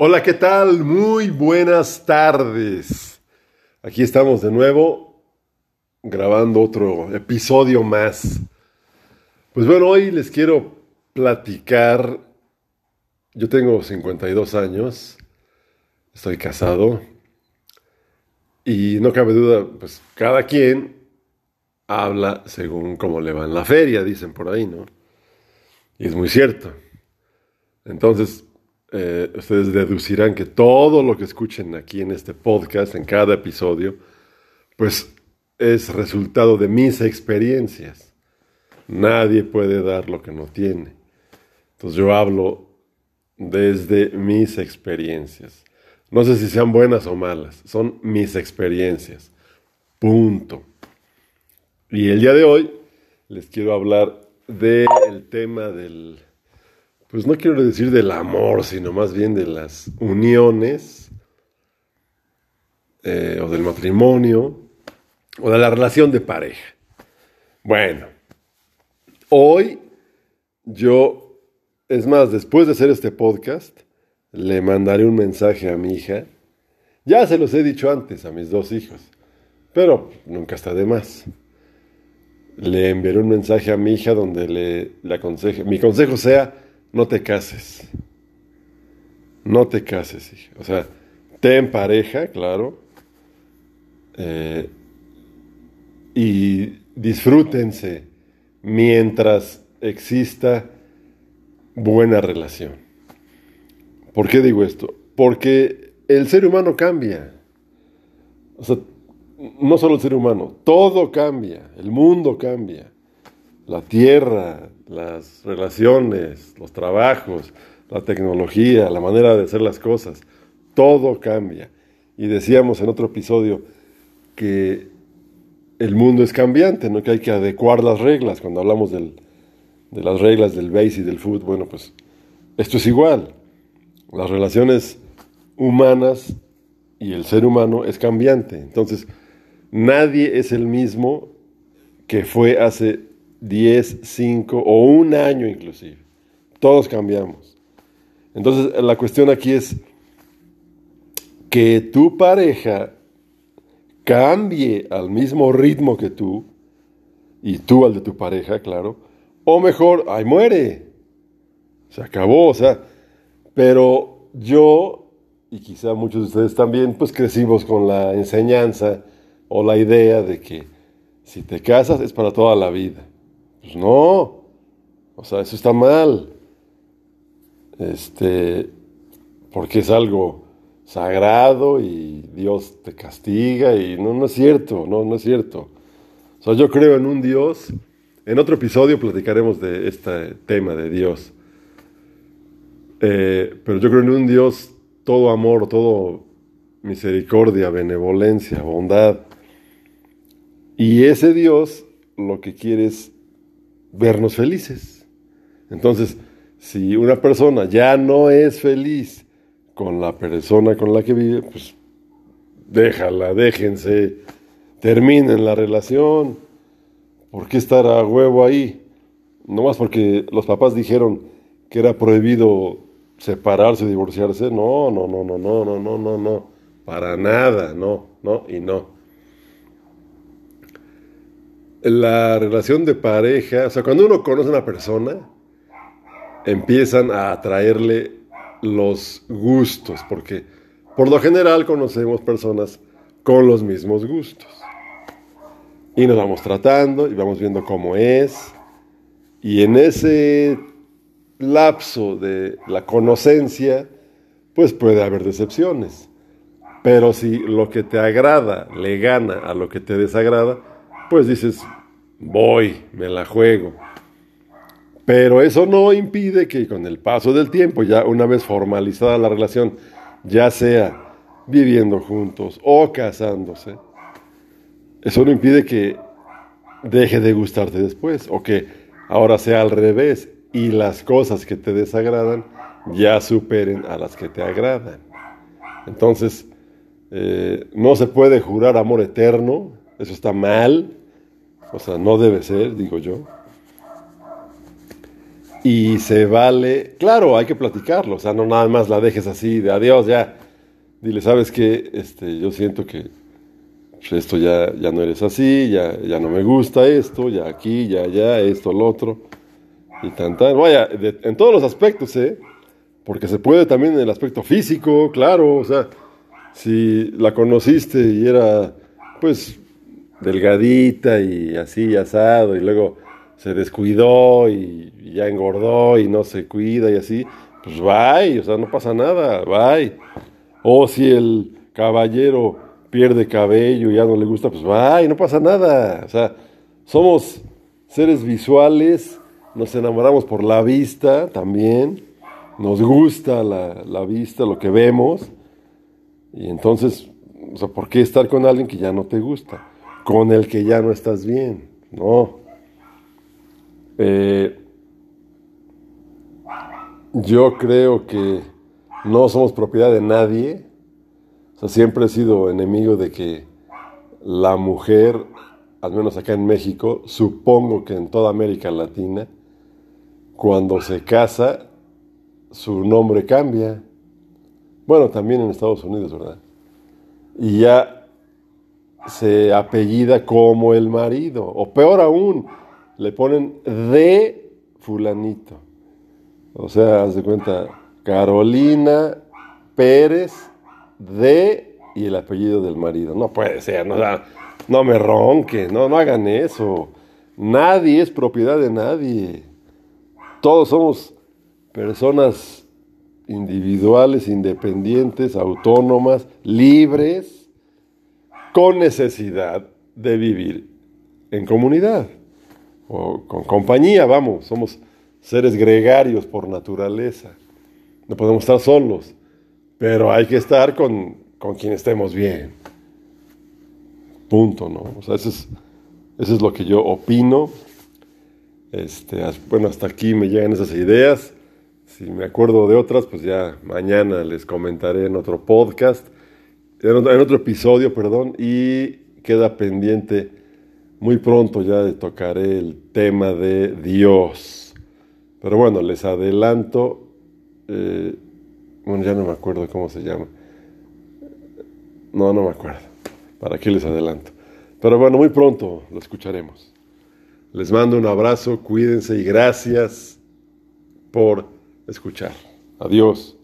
Hola, ¿qué tal? Muy buenas tardes. Aquí estamos de nuevo grabando otro episodio más. Pues bueno, hoy les quiero platicar. Yo tengo 52 años, estoy casado y no cabe duda, pues cada quien habla según cómo le va en la feria, dicen por ahí, ¿no? Y es muy cierto. Entonces, eh, ustedes deducirán que todo lo que escuchen aquí en este podcast, en cada episodio, pues es resultado de mis experiencias. Nadie puede dar lo que no tiene. Entonces yo hablo desde mis experiencias. No sé si sean buenas o malas, son mis experiencias. Punto. Y el día de hoy les quiero hablar del tema del pues no quiero decir del amor, sino más bien de las uniones eh, o del matrimonio o de la relación de pareja. Bueno, hoy yo, es más, después de hacer este podcast, le mandaré un mensaje a mi hija. Ya se los he dicho antes a mis dos hijos, pero nunca está de más. Le enviaré un mensaje a mi hija donde le, le aconseje, mi consejo sea, no te cases. No te cases, hija. O sea, ten pareja, claro. Eh, y disfrútense mientras exista buena relación. ¿Por qué digo esto? Porque el ser humano cambia. O sea, no solo el ser humano, todo cambia, el mundo cambia, la tierra, las relaciones, los trabajos, la tecnología, la manera de hacer las cosas, todo cambia. Y decíamos en otro episodio que el mundo es cambiante, ¿no? que hay que adecuar las reglas. Cuando hablamos de las reglas del base y del foot, bueno, pues esto es igual. Las relaciones humanas y el ser humano es cambiante. Entonces, nadie es el mismo que fue hace 10, 5 o un año inclusive. Todos cambiamos. Entonces la cuestión aquí es que tu pareja cambie al mismo ritmo que tú, y tú al de tu pareja, claro, o mejor, ay, muere. Se acabó, o sea, pero yo, y quizá muchos de ustedes también, pues crecimos con la enseñanza o la idea de que si te casas es para toda la vida. Pues no, o sea, eso está mal. Este, porque es algo sagrado y Dios te castiga y no, no es cierto, no, no es cierto. O sea, yo creo en un Dios. En otro episodio platicaremos de este tema de Dios. Eh, pero yo creo en un Dios todo amor, todo misericordia, benevolencia, bondad. Y ese Dios lo que quiere es vernos felices. Entonces, si una persona ya no es feliz con la persona con la que vive, pues déjala, déjense, terminen la relación. ¿Por qué estar a huevo ahí? No más porque los papás dijeron que era prohibido separarse, divorciarse. No, no, no, no, no, no, no, no, no. Para nada, no, no y no la relación de pareja, o sea, cuando uno conoce a una persona, empiezan a atraerle los gustos, porque por lo general conocemos personas con los mismos gustos. Y nos vamos tratando y vamos viendo cómo es. Y en ese lapso de la conocencia, pues puede haber decepciones. Pero si lo que te agrada le gana a lo que te desagrada, pues dices, voy, me la juego. Pero eso no impide que con el paso del tiempo, ya una vez formalizada la relación, ya sea viviendo juntos o casándose, eso no impide que deje de gustarte después o que ahora sea al revés y las cosas que te desagradan ya superen a las que te agradan. Entonces, eh, no se puede jurar amor eterno, eso está mal, o sea, no debe ser, digo yo. Y se vale, claro, hay que platicarlo, o sea, no nada más la dejes así de adiós, ya. Dile, ¿sabes qué? Este, yo siento que pues, esto ya, ya no eres así, ya, ya no me gusta esto, ya aquí, ya allá, esto, lo otro. Y tan. Vaya, en todos los aspectos, ¿eh? Porque se puede también en el aspecto físico, claro, o sea, si la conociste y era, pues, delgadita y así, asado, y luego se descuidó y, ya engordó y no se cuida y así, pues bye, o sea, no pasa nada, bye. O si el caballero pierde cabello y ya no le gusta, pues bye, no pasa nada. O sea, somos seres visuales, nos enamoramos por la vista también, nos gusta la, la vista, lo que vemos, y entonces, o sea, ¿por qué estar con alguien que ya no te gusta? Con el que ya no estás bien, no. Eh, yo creo que no somos propiedad de nadie. O sea, siempre he sido enemigo de que la mujer, al menos acá en México, supongo que en toda América Latina, cuando se casa, su nombre cambia. Bueno, también en Estados Unidos, ¿verdad? Y ya se apellida como el marido. O peor aún, le ponen de fulanito. O sea, haz de cuenta, Carolina Pérez de y el apellido del marido. No puede ser, no, no me ronque, no, no hagan eso. Nadie es propiedad de nadie. Todos somos personas individuales, independientes, autónomas, libres, con necesidad de vivir en comunidad o con compañía, vamos, somos seres gregarios por naturaleza. No podemos estar solos, pero hay que estar con, con quien estemos bien. Punto, ¿no? O sea, eso es, eso es lo que yo opino. Este, bueno, hasta aquí me llegan esas ideas. Si me acuerdo de otras, pues ya mañana les comentaré en otro podcast, en otro episodio, perdón, y queda pendiente muy pronto ya tocaré el tema de Dios. Pero bueno, les adelanto, eh, bueno, ya no me acuerdo cómo se llama. No, no me acuerdo. ¿Para qué les adelanto? Pero bueno, muy pronto lo escucharemos. Les mando un abrazo, cuídense y gracias por escuchar. Adiós.